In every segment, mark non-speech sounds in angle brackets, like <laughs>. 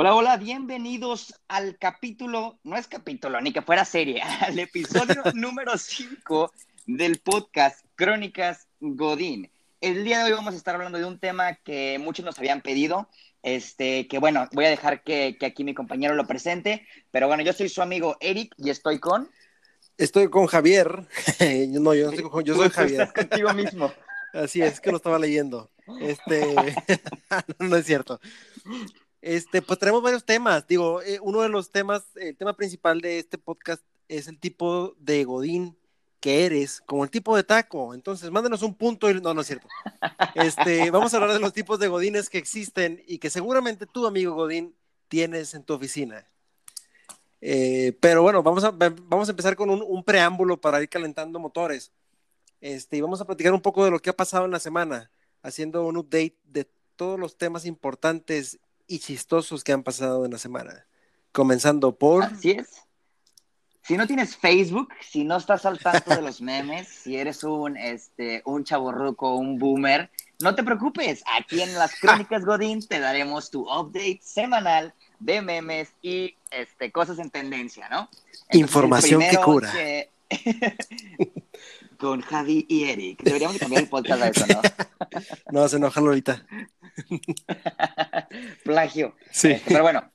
Hola, hola, bienvenidos al capítulo, no es capítulo, ni que fuera serie, <laughs> al episodio <laughs> número 5 del podcast Crónicas Godín. El día de hoy vamos a estar hablando de un tema que muchos nos habían pedido, este, que bueno, voy a dejar que, aquí mi compañero lo presente, pero bueno, yo soy su amigo Eric y estoy con... Estoy con Javier, <laughs> no, yo, no yo soy Javier. Estás contigo mismo. Así es, que lo estaba leyendo. Este, no es cierto. Este, pues tenemos varios temas. Digo, eh, uno de los temas, el tema principal de este podcast es el tipo de Godín que eres, como el tipo de taco. Entonces, mándenos un punto no, no es cierto. Este, vamos a hablar de los tipos de Godines que existen y que seguramente tú, amigo Godín, tienes en tu oficina. Eh, pero bueno, vamos a, vamos a empezar con un, un, preámbulo para ir calentando motores. Este, y vamos a platicar un poco de lo que ha pasado en la semana, haciendo un update de todos los temas importantes y chistosos que han pasado en la semana. Comenzando por. Así es. Si no tienes Facebook, si no estás al tanto de los memes, si eres un, este, un chaborruco, un boomer, no te preocupes. Aquí en las <laughs> Crónicas Godín te daremos tu update semanal de memes y este, cosas en tendencia, ¿no? Información que cura. <laughs> <laughs> Con Javi y Eric. Deberíamos cambiar el podcast a eso, ¿no? <laughs> no, se enojan ahorita. <laughs> Plagio. Sí. Este, pero bueno,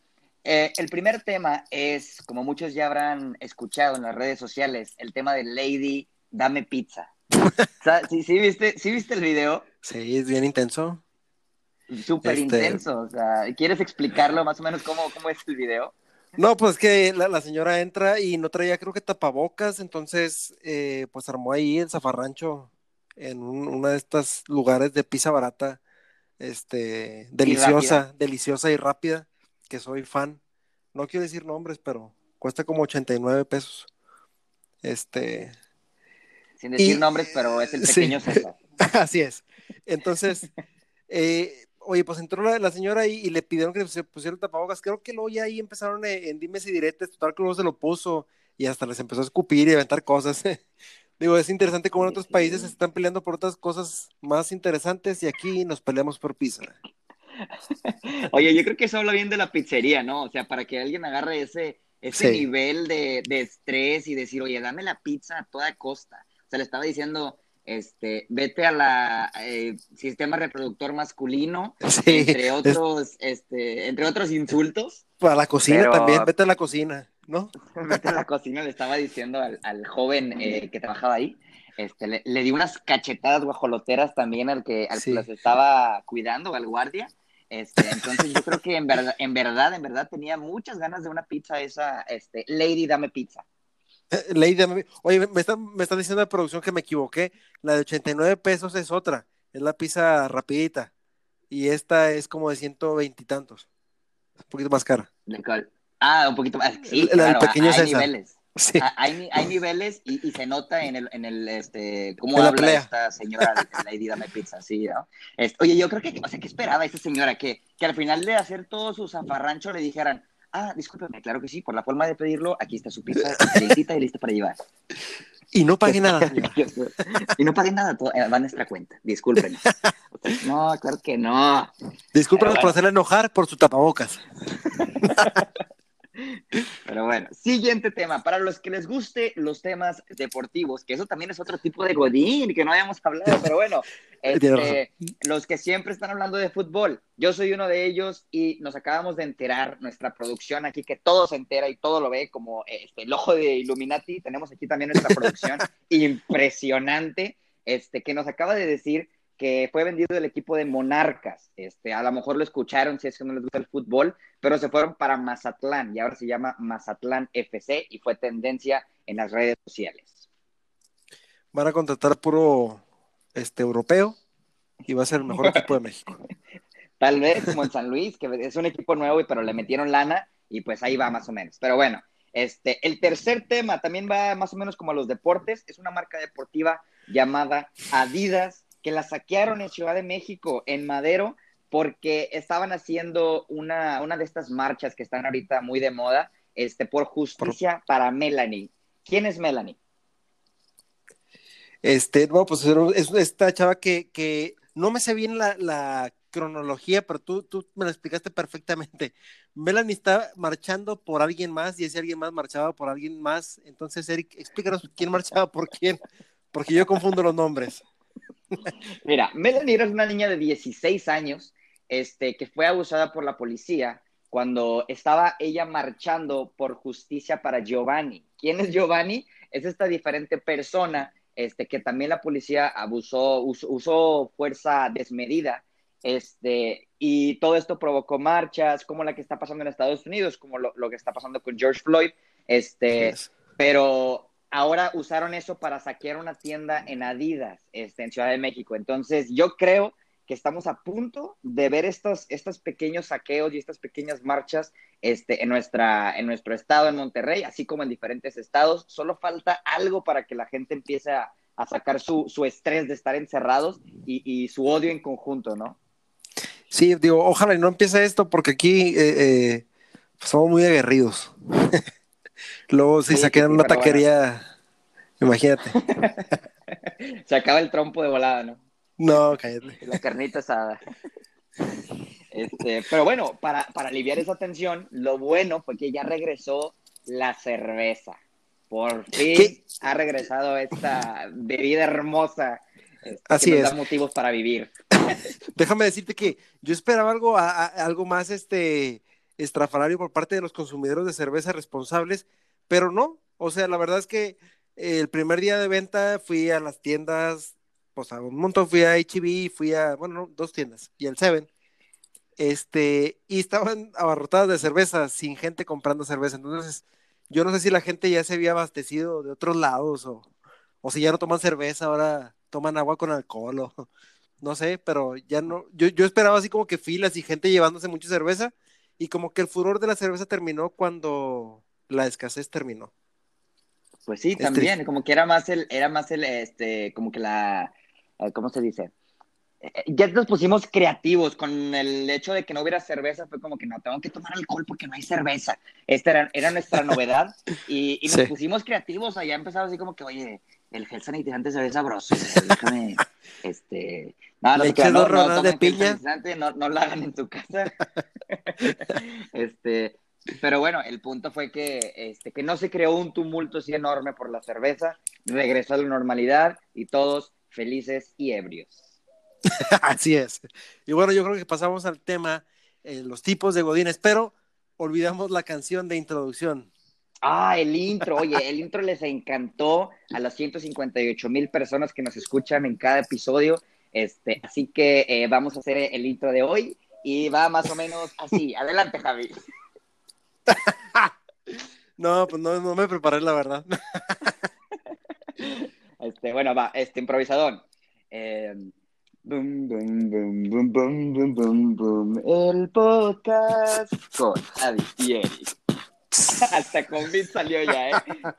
eh, el primer tema es, como muchos ya habrán escuchado en las redes sociales, el tema de Lady Dame Pizza. <laughs> ¿sí, viste, ¿Sí viste el video? Sí, es bien intenso. Súper este, intenso. O sea, ¿quieres explicarlo más o menos cómo, cómo es el video? No, pues que la, señora entra y no traía, creo que tapabocas, entonces, eh, pues armó ahí el zafarrancho en uno de estos lugares de pizza barata este, deliciosa, deliciosa y rápida, que soy fan. No quiero decir nombres, pero cuesta como 89 pesos. Este. Sin decir nombres, pero es el <laughs> pequeño César. <laughs> Así es. Entonces, eh, oye, pues entró la, señora y, y, le pidieron que se pusiera el tapabocas. Creo que luego ya ahí empezaron en, en dimes y diretes, total que luego se lo puso y hasta les empezó a escupir y aventar cosas. <laughs> Digo, es interesante cómo en otros países se están peleando por otras cosas más interesantes y aquí nos peleamos por pizza. <laughs> Oye, yo creo que eso habla bien de la pizzería, ¿no? O sea, para que alguien agarre ese, ese nivel de, estrés y decir, oye, dame la pizza a toda costa. O sea, le estaba diciendo, este, vete a la eh, sistema reproductor masculino, entre otros, este, entre otros insultos. Para la cocina también, vete a la cocina. ¿no? <laughs> Vete a la cocina, le estaba diciendo al, joven eh, que trabajaba ahí, este, le, le, di unas cachetadas guajoloteras también al que, al que los estaba cuidando, al guardia. Este, entonces yo creo que en verdad, en verdad, en verdad tenía muchas ganas de una pizza esa, este, Lady Dame Pizza. <laughs> Lady Dame Oye, me está, me está diciendo la producción que me equivoqué. La de 89 pesos es otra. Es la pizza rapidita. Y esta es como de 120 y tantos. Un poquito más cara. ¿De? Ah, un poquito más. Sí, claro, pequeño hay niveles. <laughs> Sí. Ah, hay, hay, niveles y, y, se nota en el, en el este, cómo habla esta señora Lady Dame Pizza, sí, ¿no? oye, yo creo que, o sea, ¿qué esperaba esta señora? Que, que al final de hacer todo su zafarrancho le dijeran, ah, discúlpeme, claro que sí, por la forma de pedirlo, aquí está su pizza, calientita y lista para llevar. Y no pague nada. <laughs> y no pague nada, eh, va a nuestra cuenta, discúlpenos. No, claro que no. Discúlpenos por hacerle enojar por su tapabocas. <laughs> Pero bueno, siguiente tema. Para los que les guste los temas deportivos, que eso también es otro tipo de godín que no habíamos hablado, pero bueno, <laughs> este, los que siempre están hablando de fútbol, yo soy uno de ellos y nos acabamos de enterar, nuestra producción aquí, que todo se entera y todo lo ve como este, el ojo de Illuminati, tenemos aquí también nuestra producción <laughs> impresionante, este, que nos acaba de decir que fue vendido el equipo de Monarcas. Este, a lo mejor lo escucharon si es que no les gusta el fútbol, pero se fueron para Mazatlán y ahora se llama Mazatlán FC y fue tendencia en las redes sociales. Van a contratar puro este europeo y va a ser el mejor equipo de México. <laughs> Tal vez como en San Luis, que es un equipo nuevo, pero le metieron lana y pues ahí va más o menos. Pero bueno, este, el tercer tema también va más o menos como a los deportes, es una marca deportiva llamada Adidas que la saquearon en Ciudad de México, en Madero, porque estaban haciendo una, una de estas marchas que están ahorita muy de moda, este, por justicia para Melanie. ¿Quién es Melanie? Este, bueno, pues es esta chava que, que no me sé bien la, cronología, pero tú, tú me lo explicaste perfectamente. Melanie está marchando por alguien más y ese alguien más marchaba por alguien más. Entonces, Eric, explícanos quién marchaba por quién, porque yo confundo los nombres. <laughs> Mira, Melanie era una niña de 16 años este, que fue abusada por la policía cuando estaba ella marchando por justicia para Giovanni. ¿Quién es Giovanni? Es esta diferente persona este, que también la policía abusó, usó, fuerza desmedida, este, y todo esto provocó marchas, como la que está pasando en Estados Unidos, como lo, que está pasando con George Floyd, este, pero ahora usaron eso para saquear una tienda en Adidas, este, en Ciudad de México. Entonces, yo creo que estamos a punto de ver estos, estos pequeños saqueos y estas pequeñas marchas este, en, nuestra, en nuestro estado, en Monterrey, así como en diferentes estados. Solo falta algo para que la gente empiece a, sacar su, estrés de estar encerrados y, su odio en conjunto, ¿no? Sí, digo, ojalá y no empiece esto porque aquí eh, eh, somos muy aguerridos. <laughs> Luego si saquean una taquería, imagínate. <laughs> Se acaba el trompo de volada, ¿no? No, cállate. <laughs> La carnita asada. Este, pero bueno, para, aliviar esa tensión, lo bueno fue que ya regresó la cerveza. Por fin ha regresado esta bebida hermosa. Este, Así que nos es. Da motivos para vivir. <laughs> Déjame decirte que yo esperaba algo, algo más este, estrafalario por parte de los consumidores de cerveza responsables, pero no. O sea, la verdad es que el primer día de venta fui a las tiendas pues a un montón fui a HB, fui a, bueno, dos tiendas, y el Seven, este, y estaban <laughs> abarrotadas de cerveza, sin gente comprando cerveza. Entonces, yo no sé si la gente ya se había abastecido de otros lados o, o si ya no toman cerveza, ahora toman agua con alcohol o <laughs> no sé, pero ya no, yo, yo esperaba así como que filas y gente llevándose mucha cerveza y como que el furor de la cerveza terminó cuando la escasez terminó. Pues sí, también, como que era más el, era más el, este, como que la, eh, ¿cómo se dice? Eh, ya nos pusimos creativos con el hecho de que no hubiera cerveza, fue como que no, tengo que tomar alcohol porque no hay cerveza. Esta era, era nuestra novedad y, nos <laughs> pusimos creativos, allá empezaba así como que, oye, el gel sanitizante se ve sabroso, déjame, <laughs> este, no, no, no, no, de piña. No, no lo hagan en tu casa. <laughs> este, pero bueno, el punto fue que, este, que no se creó un tumulto así enorme por la cerveza, regresó a la normalidad y todos felices y ebrios. <laughs> Así es. Y bueno, yo creo que pasamos al tema, eh, los tipos de godines, pero olvidamos la canción de introducción. Ah, el intro, oye, el intro les encantó a las 158 mil personas que nos escuchan en cada episodio. Este, así que eh, vamos a hacer el intro de hoy y va más o menos así. <laughs> Adelante, Javi. No, pues no, no me preparé, la verdad. Este, bueno, va, este improvisadón. Eh, boom, boom, boom, el podcast con Javi y Eric. <laughs> Hasta con beat salió ya, ¿eh?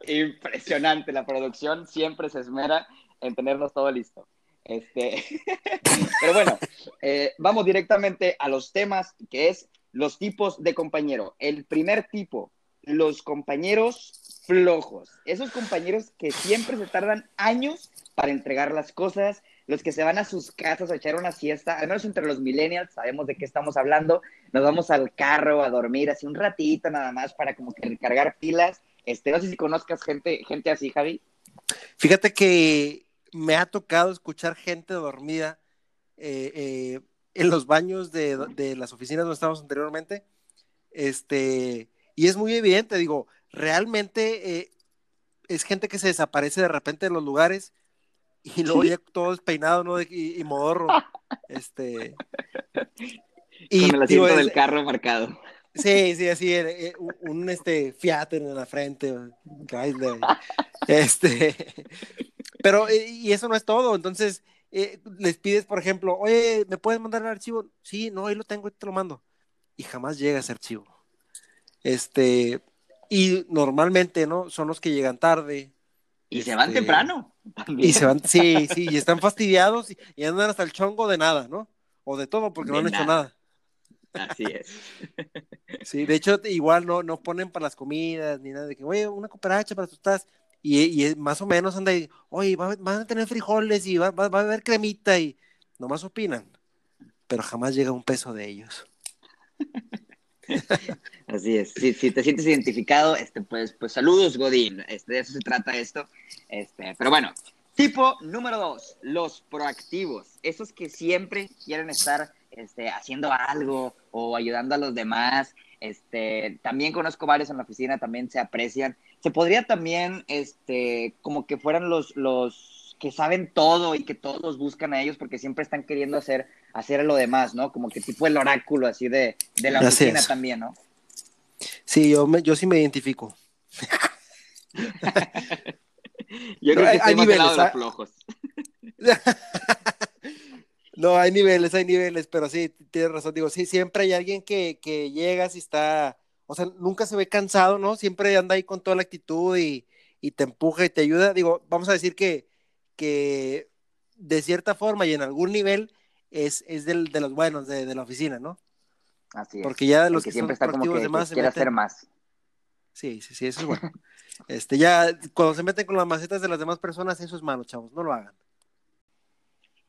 Impresionante la producción, siempre se esmera en tenernos todo listo. Este, <laughs> pero bueno, eh, vamos directamente a los temas que es los tipos de compañero. El primer tipo, los compañeros flojos. Esos compañeros que siempre se tardan años para entregar las cosas, los que se van a sus casas a echar una siesta, al menos entre los millennials, sabemos de qué estamos hablando, nos vamos al carro a dormir así un ratito nada más para como que recargar pilas. Este, no sé si conozcas gente, gente así, Javi. Fíjate que me ha tocado escuchar gente dormida eh, eh, en los baños de, de, las oficinas donde estábamos anteriormente. Este, y es muy evidente, digo, realmente eh, es gente que se desaparece de repente de los lugares y luego ya todo despeinado, ¿no? Y, y modorro. <laughs> este. Y, Con el asiento del carro marcado. Sí, sí, así, eh, eh, un, este Fiat en la frente, este, <laughs> pero, y eso no es todo, entonces, les pides, por ejemplo, oye, ¿me puedes mandar el archivo? Sí, no, ahí lo tengo, te lo mando, y jamás llega ese archivo, este, y normalmente, ¿no? Son los que llegan tarde. Y se van este, temprano. Y se van, sí, sí, y están fastidiados y, andan hasta el chongo de nada, ¿no? O de todo, porque no han hecho nada. Así es. <laughs> Sí, de hecho, igual no, no ponen para las comidas ni nada de que, oye, una cooperacha para estás. Y, y más o menos anda ahí, oye, van a tener frijoles y va, va, a haber cremita y nomás opinan, pero jamás llega un peso de ellos. <laughs> <laughs> Así es. Si, te sientes identificado, este, pues, pues saludos, Godín. Este, de eso se trata esto. Este, pero bueno, tipo número dos, los proactivos. Esos que siempre quieren estar este, haciendo algo o ayudando a los demás. Este, también conozco varios en la oficina, también se aprecian. Se podría también, este, como que fueran los, los que saben todo y que todos buscan a ellos porque siempre están queriendo hacer, hacer lo demás, ¿no? Como que tipo el oráculo así de, de la oficina también, ¿no? Sí, yo, me, yo sí me identifico. yo creo que hay niveles, ¿ah? flojos. <laughs> No, hay niveles, hay niveles, pero sí, tienes razón. Digo, sí, siempre hay alguien que, que llegas y está, o sea, nunca se ve cansado, ¿no? Siempre anda ahí con toda la actitud y, y te empuja y te ayuda. Digo, vamos a decir que, que de cierta forma y en algún nivel es, es del, de los buenos de, de, la oficina, ¿no? Así es. Porque ya los que, siempre está como que, demás quiere hacer más. Sí, sí, sí, eso es bueno. <laughs> este, ya cuando se meten con las macetas de las demás personas, eso es malo, chavos, no lo hagan.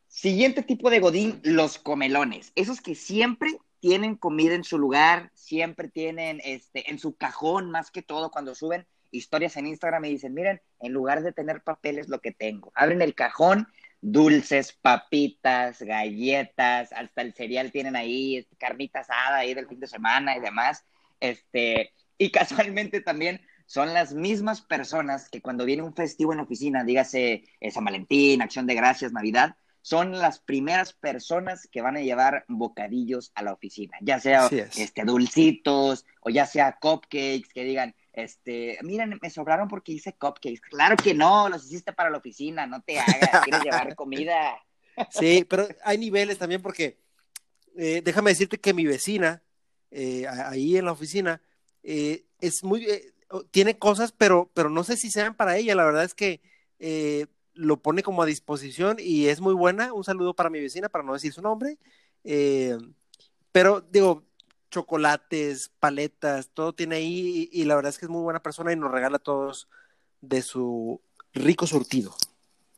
Siguiente tipo de godín, los comelones. Esos que siempre tienen comida en su lugar, siempre tienen este, en su cajón, más que todo, cuando suben historias en Instagram y dicen, miren, en lugar de tener papeles, lo que tengo. Abren el cajón, dulces, papitas, galletas, hasta el cereal tienen ahí, este, carnita asada ahí del fin de semana y demás. Este, y <laughs> casualmente también son las mismas personas que cuando viene un festivo en oficina, dígase San Valentín, Acción de Gracias, Navidad, son las primeras personas que van a llevar bocadillos a la oficina, ya sea este, dulcitos o ya sea cupcakes, que digan, este, miren, me sobraron porque hice cupcakes. Claro que no, los hiciste para la oficina, no te hagas, quieres llevar comida. <laughs> Sí, pero hay niveles también porque eh, déjame decirte que mi vecina, eh, ahí en la oficina, eh, es muy, tiene cosas, pero, pero no sé si sean para ella. La verdad es que lo pone como a disposición y es muy buena. Un saludo para mi vecina, para no decir su nombre. Pero digo, chocolates, paletas, todo tiene ahí y, la verdad es que es muy buena persona y nos regala a todos de su rico surtido.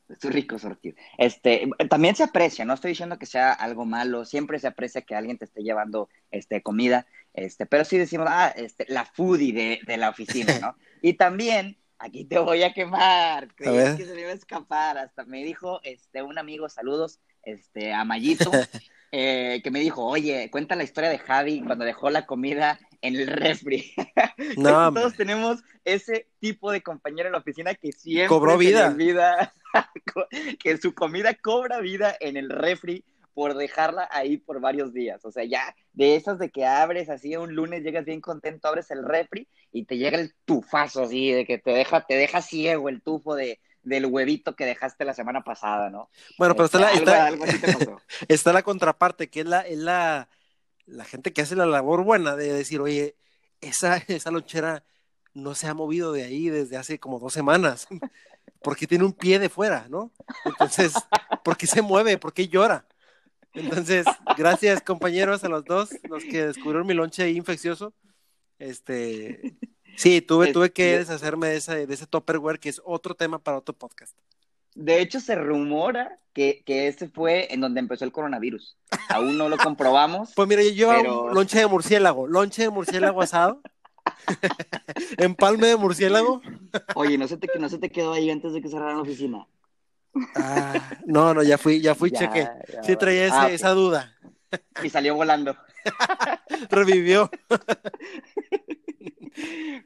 De su rico surtido. Este, también se aprecia, no estoy diciendo que sea algo malo, siempre se aprecia que alguien te esté llevando este, comida, este, pero sí decimos, ah, este, la foodie de, de la oficina, ¿no? <laughs> y también aquí te voy a quemar. Creí que se me iba a escapar. Hasta me dijo este, un amigo, saludos, este, a Mayito, <laughs> eh, que me dijo, oye, cuenta la historia de Javi cuando dejó la comida en el refri. <laughs> No, todos tenemos ese tipo de compañero en la oficina que siempre cobró vida, vida <laughs> que su comida cobra vida en el refri por dejarla ahí por varios días. O sea, ya de esas de que abres así un lunes, llegas bien contento, abres el refri y te llega el tufazo así, de que te deja, te deja ciego el tufo de, del huevito que dejaste la semana pasada, ¿no? Bueno, pero está, la, <laughs> está, la contraparte, que es la, es la, la gente que hace la labor buena de decir, oye, esa, esa lonchera no se ha movido de ahí desde hace como dos semanas, <laughs> porque tiene un pie de fuera, ¿no? Entonces, <laughs> ¿por qué se mueve? ¿Por qué llora? Entonces, gracias compañeros a los dos, los que descubrieron mi lonche infeccioso. Este, sí, tuve, tuve que deshacerme de ese, de ese Tupperware, que es otro tema para otro podcast. De hecho, se rumora que, que ese fue en donde empezó el coronavirus. Aún no lo comprobamos. <laughs> Pues mira, yo llevo lonche de murciélago, lonche de murciélago asado. <laughs> Empalme de murciélago. Oye, ¿no se, te, ¿no se te quedó ahí antes de que cerraran la oficina? Ah, no, no, ya fui, ya fui, cheque. Sí traía ah, esa duda. Y salió volando. <laughs> Revivió.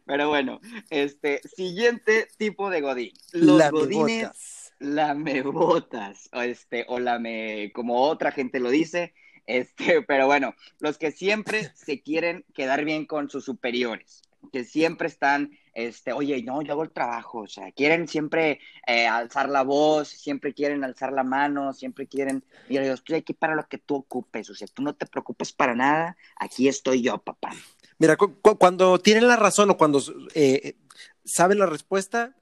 Pero bueno, este, siguiente tipo de godín. Los godines lamebotas, o este, o lame, como otra gente lo dice, este, <laughs> pero bueno, los que siempre se quieren quedar bien con sus superiores, que siempre están este, oye, no, yo hago el trabajo, o sea, quieren siempre eh, alzar la voz, siempre quieren alzar la mano, siempre quieren, mira, yo estoy aquí para lo que tú ocupes, o sea, tú no te preocupes para nada, aquí estoy yo, papá. Mira, cuando tienen la razón o cuando eh, saben la respuesta,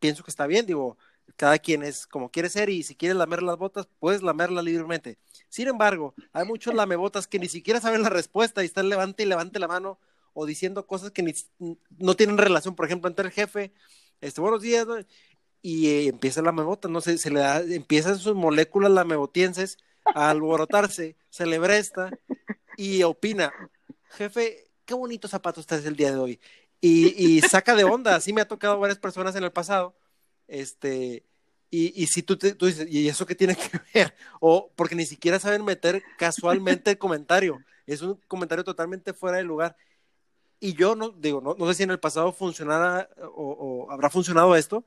pienso que está bien, digo, cada quien es como quiere ser y si quieres lamer las botas, puedes lamerlas libremente. Sin embargo, hay muchos lamebotas que ni siquiera saben la respuesta y están levante y levante la mano o diciendo cosas que no tienen relación, por ejemplo, entre el jefe, este, buenos días, y eh, empieza la mebota, no sé, se le da, empiezan sus moléculas lamebotienses a alborotarse, esta y opina, jefe, qué bonitos zapatos estás el día de hoy. Y, saca de onda, así me ha tocado varias personas en el pasado, este, y, si tú, tú dices, ¿y eso qué tiene que ver? O porque ni siquiera saben meter casualmente el comentario, es un comentario totalmente fuera de lugar. Y yo no digo, no, no sé si en el pasado funcionara o, habrá funcionado esto,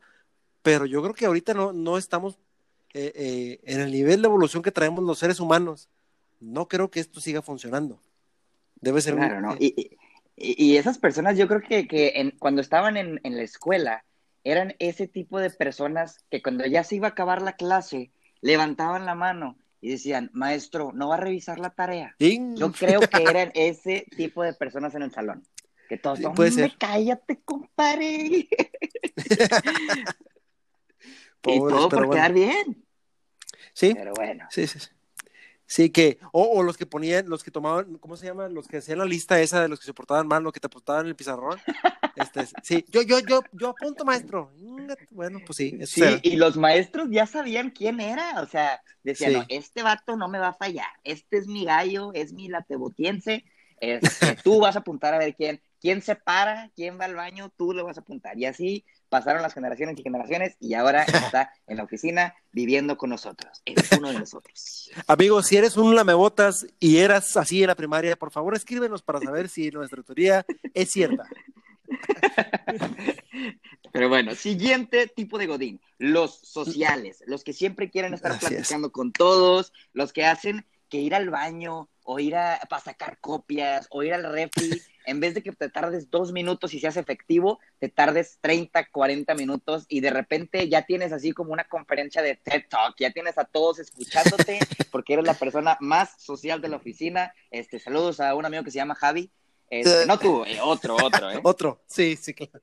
pero yo creo que ahorita no, no estamos eh, eh, en el nivel de evolución que traemos los seres humanos. No creo que esto siga funcionando. Debe ser. Claro, ¿no? Y, y, esas personas, yo creo que, que cuando estaban en, en la escuela, eran ese tipo de personas que cuando ya se iba a acabar la clase, levantaban la mano y decían, maestro, ¿no va a revisar la tarea? Yo creo que eran ese tipo de personas en el salón. Que todos sí, puede ser. cállate, compadre. <laughs> y todo por quedar bien. Sí. Pero bueno. Sí, sí, sí. Sí, que, o, los que ponían, los que tomaban, ¿cómo se llama? Los que hacían la lista esa de los que se portaban mal, lo que te apuntaban en el pizarrón. Este, sí, yo, yo, yo, yo apunto, maestro. Bueno, pues sí. Sí, y los maestros ya sabían quién era, o sea, decían, no, este vato no me va a fallar, este es mi gallo, es mi latebotiense, este, tú vas a apuntar a ver quién, quién se para, quién va al baño, tú le vas a apuntar. Y así pasaron las generaciones y generaciones y ahora <laughs> está en la oficina viviendo con nosotros. Es uno de nosotros. Amigos, si eres un lamebotas y eras así en la primaria, por favor escríbenos para saber si nuestra teoría es cierta. Pero bueno, siguiente tipo de Godín, los sociales, los que siempre quieren estar platicando con todos, los que hacen que ir al baño o ir a, para sacar copias o ir al refri, <laughs> en vez de que te tardes dos minutos y seas efectivo, te tardes 30, 40 minutos y de repente ya tienes así como una conferencia de TED Talk, ya tienes a todos escuchándote <laughs> porque eres la persona más social de la oficina. Este, saludos a un amigo que se llama Javi. Este, no tú, eh, otro, otro, ¿eh? <laughs> Otro, sí, sí, claro.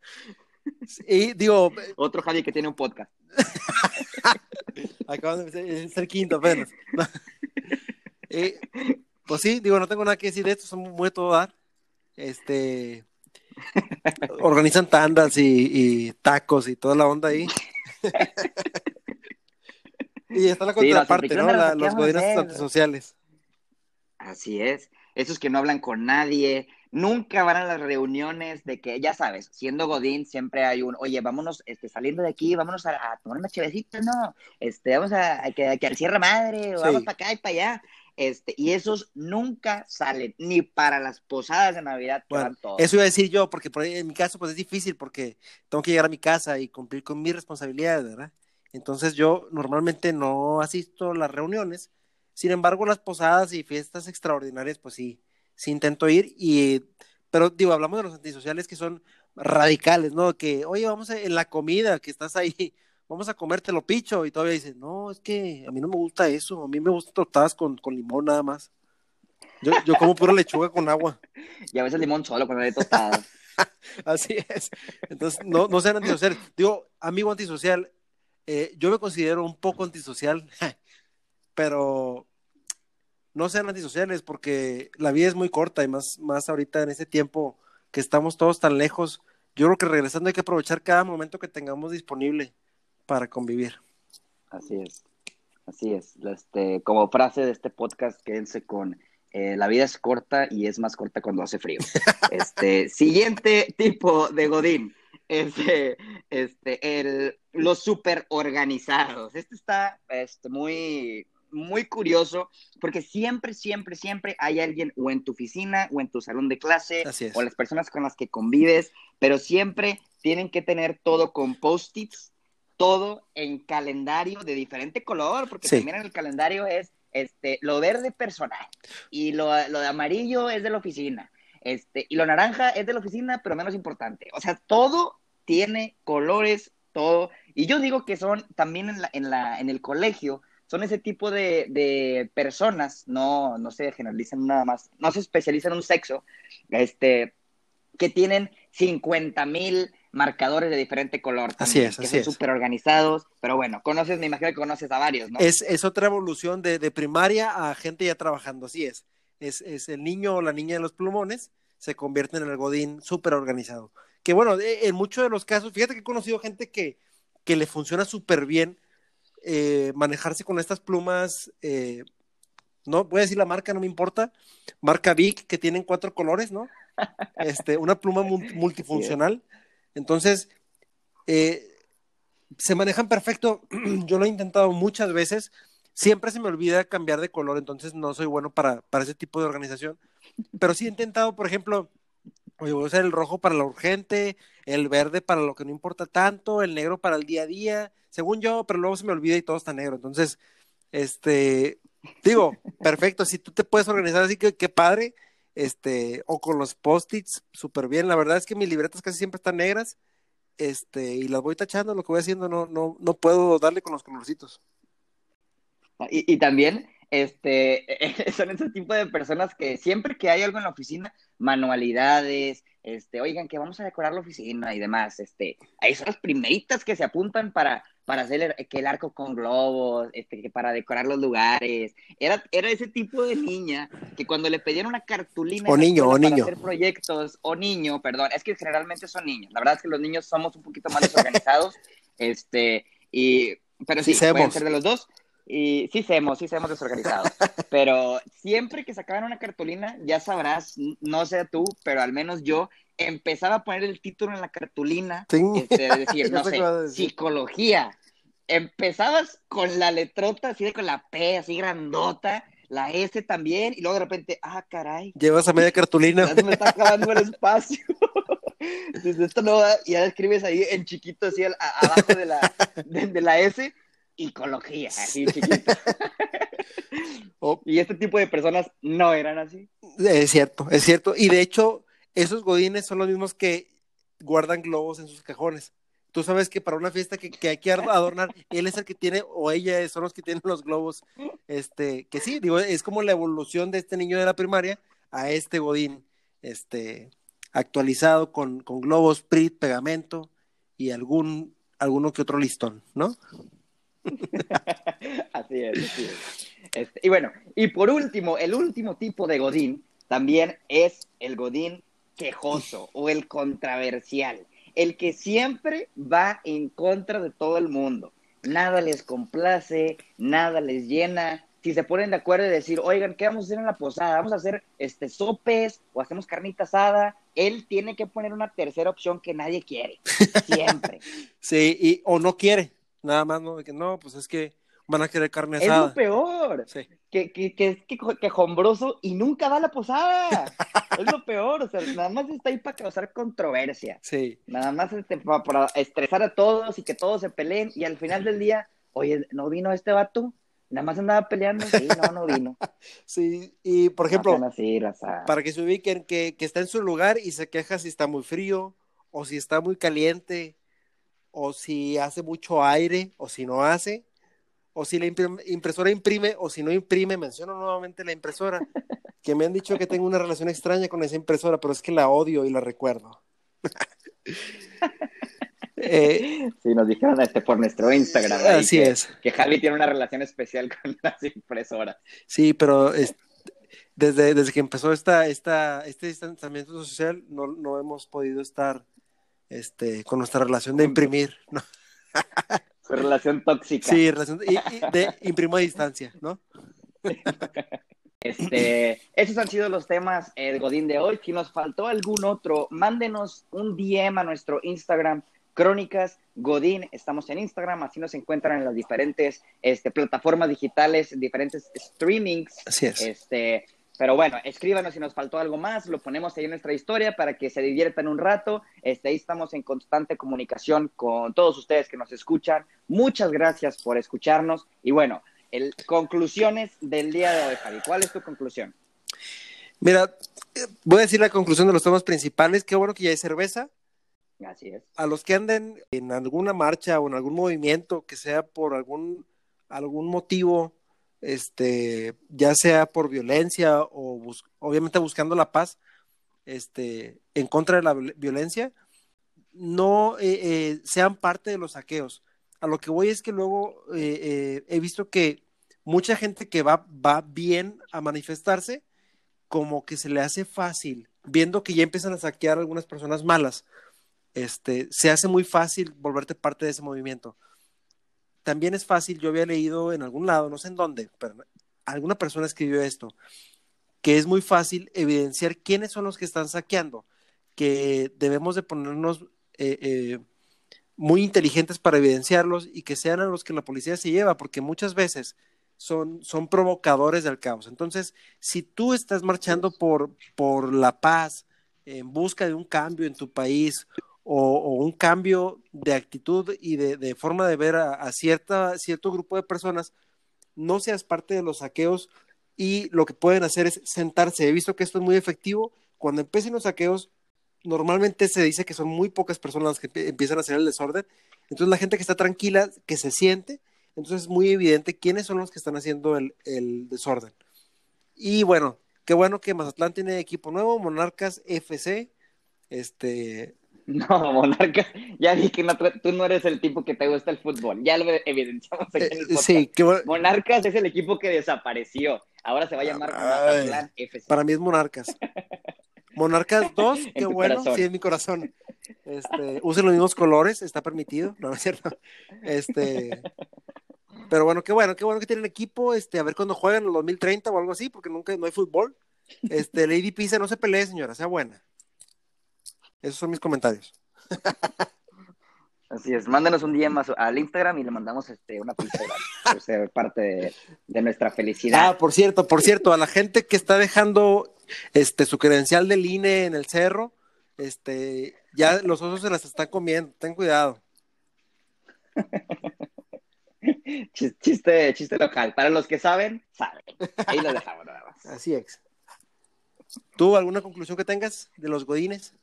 Y digo. Otro Javi que tiene un podcast. Acaban de ser, quinto apenas. Eh, pues sí, digo, no tengo nada que decir de esto, son muy todo dar. Este. <laughs> organizan tandas y, tacos y toda la onda ahí. <laughs> y está la contraparte, ¿no? los godines antisociales. Así es. Esos que no hablan con nadie, nunca van a las reuniones de que, ya sabes, siendo Godín siempre hay un, oye, vámonos, este, saliendo de aquí, vámonos a, tomar una chevecita, ¿no? Este, vamos a, que, que al cierre madre, o vamos para acá y para allá. Este, y esos nunca salen, ni para las posadas de Navidad. eso iba a decir yo, porque por en mi caso pues es difícil porque tengo que llegar a mi casa y cumplir con mis responsabilidades, ¿verdad? Entonces yo normalmente no asisto a las reuniones, sin embargo las posadas y fiestas extraordinarias pues sí, sí intento ir y, pero digo, hablamos de los antisociales que son radicales, ¿no? Que, oye, vamos a, en la comida, que estás ahí vamos a comértelo picho, y todavía dice, no, es que a mí no me gusta eso, a mí me gusta tostadas con, con limón nada más. Yo, yo como pura lechuga con agua. <laughs> Y a veces limón solo cuando hay tostadas. <laughs> Así es. Entonces, no, no sean antisociales. Digo, amigo antisocial, eh, yo me considero un poco antisocial, <laughs> pero no sean antisociales porque la vida es muy corta y más, más ahorita en ese tiempo que estamos todos tan lejos. Yo creo que regresando hay que aprovechar cada momento que tengamos disponible para convivir. Así es, así es. Este, como frase de este podcast, quédense con eh, la vida es corta y es más corta cuando hace frío. <laughs> Este, siguiente tipo de Godín. Este, este, el, los super organizados. Este está este, muy, muy curioso porque siempre, siempre, siempre hay alguien o en tu oficina o en tu salón de clase o las personas con las que convives, pero siempre tienen que tener todo con post-its todo en calendario de diferente color, porque también en el calendario es este, lo verde personal y lo, de amarillo es de la oficina. Este, y lo naranja es de la oficina, pero menos importante. O sea, todo tiene colores, todo. Y yo digo que son también en, la, en, la, en el colegio, son ese tipo de, de, personas, no, no se generalizan nada más, no se especializan en un sexo, este, que tienen 50 mil marcadores de diferente color. así es, que son súper organizados, pero bueno, conoces, me imagino que conoces a varios, ¿no? Es, es otra evolución de, de, primaria a gente ya trabajando, así es. es. Es el niño o la niña de los plumones se convierte en el godín súper organizado. Que bueno, en muchos de los casos, fíjate que he conocido gente que, que le funciona súper bien eh, manejarse con estas plumas eh, no voy a decir la marca, no me importa, marca Vic, que tienen cuatro colores, ¿no? <laughs> Este, una pluma multifuncional. Entonces, eh, se manejan perfecto. <clears throat> Yo lo he intentado muchas veces. Siempre se me olvida cambiar de color, entonces no soy bueno para, para ese tipo de organización. Pero sí he intentado, por ejemplo, voy a usar el rojo para lo urgente, el verde para lo que no importa tanto, el negro para el día a día, según yo, pero luego se me olvida y todo está negro. Entonces, este, digo, perfecto, si tú te puedes organizar así, que qué padre, este, o con los post-its, súper bien. La verdad es que mis libretas casi siempre están negras, este, y las voy tachando, lo que voy haciendo, no, no, no puedo darle con los colorcitos. Y, y también, este, <laughs> son ese tipo de personas que siempre que hay algo en la oficina, manualidades, este, oigan, que vamos a decorar la oficina y demás, este, ahí son las primeritas que se apuntan para, para hacer el, que el arco con globos, este, que para decorar los lugares. Era, era ese tipo de niña que cuando le pedían una cartulina o niño, o para niño. hacer proyectos, o niño, perdón, es que generalmente son niños. La verdad es que los niños somos un poquito más desorganizados, <laughs> este, y, pero sí, Sí, pueden ser de los dos. Y sí somos, sí somos desorganizados. <laughs> Pero siempre que sacaban una cartulina, ya sabrás, no sé tú, pero al menos yo empezaba a poner el título en la cartulina, Sí. este, de decir, <laughs> no sé decir. psicología. Empezabas con la letrota, así de con la P, así grandota, la S también, y luego de repente, ah, caray, Llevas a media cartulina. ya se me está acabando el espacio. <laughs> Dices, esto no va, y ya escribes ahí en chiquito, así al- a- abajo de la, de, de la S, ecología, así chiquito. <laughs> Oh. Y este tipo de personas no eran así. Es cierto, es cierto. Y de hecho, esos godines son los mismos que guardan globos en sus cajones. Tú sabes que para una fiesta que, que hay que adornar, él es el que tiene, o ella son los que tienen los globos. Este, que sí, digo, es como la evolución de este niño de la primaria a este godín, este, actualizado con, con globos, PRIT, pegamento y algún, alguno que otro listón, ¿no? <laughs> así es, así es. Este, y bueno, y por último, el último tipo de Godín también es el Godín quejoso o el controversial, el que siempre va en contra de todo el mundo. Nada les complace, nada les llena. Si se ponen de acuerdo y decir, oigan, ¿qué vamos a hacer en la posada? ¿Vamos a hacer este, sopes o hacemos carnita asada? Él tiene que poner una tercera opción que nadie quiere, siempre. <laughs> Sí, y, o no quiere, nada más, ¿no? De que no, pues es que van a querer carne Es asada. lo peor. Sí. que, que, que es que, quejombroso y nunca va a la posada. es lo peor, o sea, nada más está ahí para causar controversia. Sí, Nada más este, para, para estresar a todos y que todos se peleen y al final del día, oye, ¿no vino este vato? Nada más andaba peleando. Sí, no, no vino. <laughs> sí, y por ejemplo, No así, para que se ubiquen, que, que está en su lugar y se queja si está muy frío, o si está muy caliente, o si hace mucho aire, o si no hace, o si la impresora imprime, o si no imprime, menciono nuevamente la impresora, <laughs> que me han dicho que tengo una relación extraña con esa impresora, pero es que la odio y la recuerdo. <laughs> Eh, Sí, nos dijeron este por nuestro Instagram. así que, es. Que Javi tiene una relación especial <laughs> con las impresoras. Sí, pero es- desde, desde que empezó esta, esta, este distanciamiento social, no, no hemos podido estar este, con nuestra relación de imprimir. ¿no? Su <laughs> relación tóxica. Sí, relación y, y de imprimo a distancia, ¿no? Este, esos han sido los temas eh, de Godín de hoy. Si nos faltó algún otro, mándenos un DM a nuestro Instagram, Crónicas Godín. Estamos en Instagram, así nos encuentran en las diferentes este, plataformas digitales, diferentes streamings. Así es. Este, pero bueno, escríbanos si nos faltó algo más, lo ponemos ahí en nuestra historia para que se diviertan un rato. Este, ahí estamos en constante comunicación con todos ustedes que nos escuchan. Muchas gracias por escucharnos. Y bueno, el, conclusiones del día de hoy, Javi. ¿Cuál es tu conclusión? Mira, eh, voy a decir la conclusión de los temas principales. Qué bueno que ya hay cerveza. Así es. A los que anden en alguna marcha o en algún movimiento que sea por algún, algún motivo, este, ya sea por violencia o obviamente buscando la paz, este, en contra de la viol- violencia, no eh, eh, sean parte de los saqueos. A lo que voy es que luego eh, he visto que mucha gente que va, va bien a manifestarse, como que se le hace fácil, viendo que ya empiezan a saquear algunas personas malas, este, se hace muy fácil volverte parte de ese movimiento. También es fácil, yo había leído en algún lado, no sé en dónde, pero alguna persona escribió esto, que es muy fácil evidenciar quiénes son los que están saqueando, que debemos de ponernos eh, eh, muy inteligentes para evidenciarlos y que sean a los que la policía se lleva, porque muchas veces son, son provocadores del caos. Entonces, si tú estás marchando por, por la paz, en busca de un cambio en tu país o, un cambio de actitud y de, forma de ver a, cierta, cierto grupo de personas, no seas parte de los saqueos y lo que pueden hacer es sentarse. He visto que esto es muy efectivo. Cuando empiecen los saqueos, normalmente se dice que son muy pocas personas las que empiezan a hacer el desorden. Entonces la gente que está tranquila, que se siente, entonces es muy evidente quiénes son los que están haciendo el, desorden. Y bueno, qué bueno que Mazatlán tiene equipo nuevo, Monarcas FC. Este. <laughs> No, Monarcas, ya dije que tú no eres el tipo que te gusta el fútbol, ya lo evidenciamos aquí en el eh, Sí, Monarcas es el equipo que desapareció, ahora se va a llamar Mazatlán FC. Para mí es Monarcas. Monarcas <laughs> 2, qué bueno, sí, en mi corazón. Este, usen los mismos colores, está permitido, no, es cierto. Este, pero bueno, qué bueno, qué bueno que tienen equipo, este, a ver cuándo juegan en el 2030 o algo así, porque nunca no hay fútbol. Este, Lady Pisa, no se pelee, señora, sea buena. Esos son mis comentarios. <laughs> Así es, mándenos un día más al Instagram y le mandamos este, una pizza por ser parte de, nuestra felicidad. Ah, por cierto, por cierto, a la gente que está dejando este su credencial del INE en el cerro, este, ya los osos se las están comiendo, ten cuidado. <laughs> chiste, chiste local. Para los que saben, saben. Ahí lo dejamos nada más. Así es. ¿Tú alguna conclusión que tengas de los godines?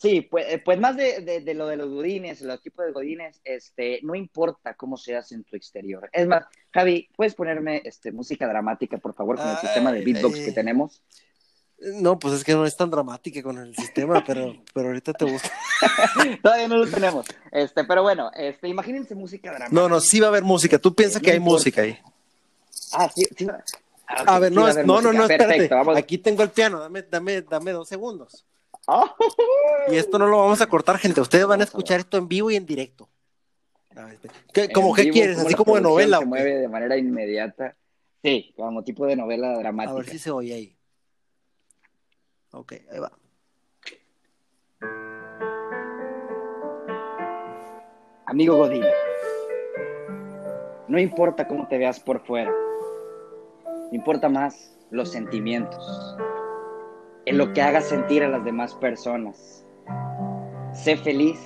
Sí, pues, eh, pues más de, de, lo de los godines, los tipos de godines, este, no importa cómo se hace en tu exterior. Es más, Javi, ¿puedes ponerme este, música dramática, por favor, con el sistema de beatbox que tenemos? No, pues es que no es tan dramática con el sistema, pero, pero ahorita te gusta. <laughs> Todavía no lo tenemos. Este, pero bueno, este, imagínense música dramática. No, no, sí va a haber música. Tú piensas que hay música ahí. Ah, sí, sí. Ah, a ver, no, no, no, no, espérate. Aquí tengo el piano, dame, dame, dame dos segundos. Y esto no lo vamos a cortar, gente. Ustedes van a escuchar esto en vivo y en directo. ¿Qué, como qué quieres? Así como de novela. Se mueve de manera inmediata. Sí, como tipo de novela dramática. A ver si se oye ahí. Ok, ahí va. Amigo Godín, no importa cómo te veas por fuera, importa más los sentimientos en lo que hagas sentir a las demás personas. Sé feliz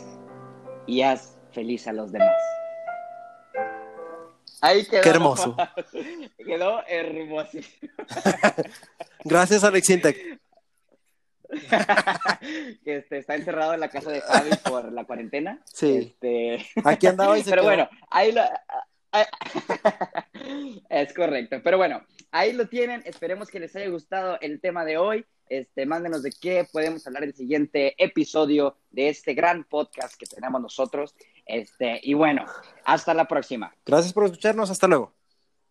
y haz feliz a los demás. Ahí quedó. Qué hermoso. <laughs> Quedó hermosísimo. <laughs> Gracias, Alex Intec. <laughs> que este, está encerrado en la casa de Javi por la cuarentena. Sí. Este... Aquí andaba y Pero bueno, ahí lo... es correcto. Pero bueno, ahí lo tienen. Esperemos que les haya gustado el tema de hoy. Este, mándenos de qué podemos hablar en el siguiente episodio de este gran podcast que tenemos nosotros. Este, y bueno, hasta la próxima. Gracias por escucharnos. Hasta luego.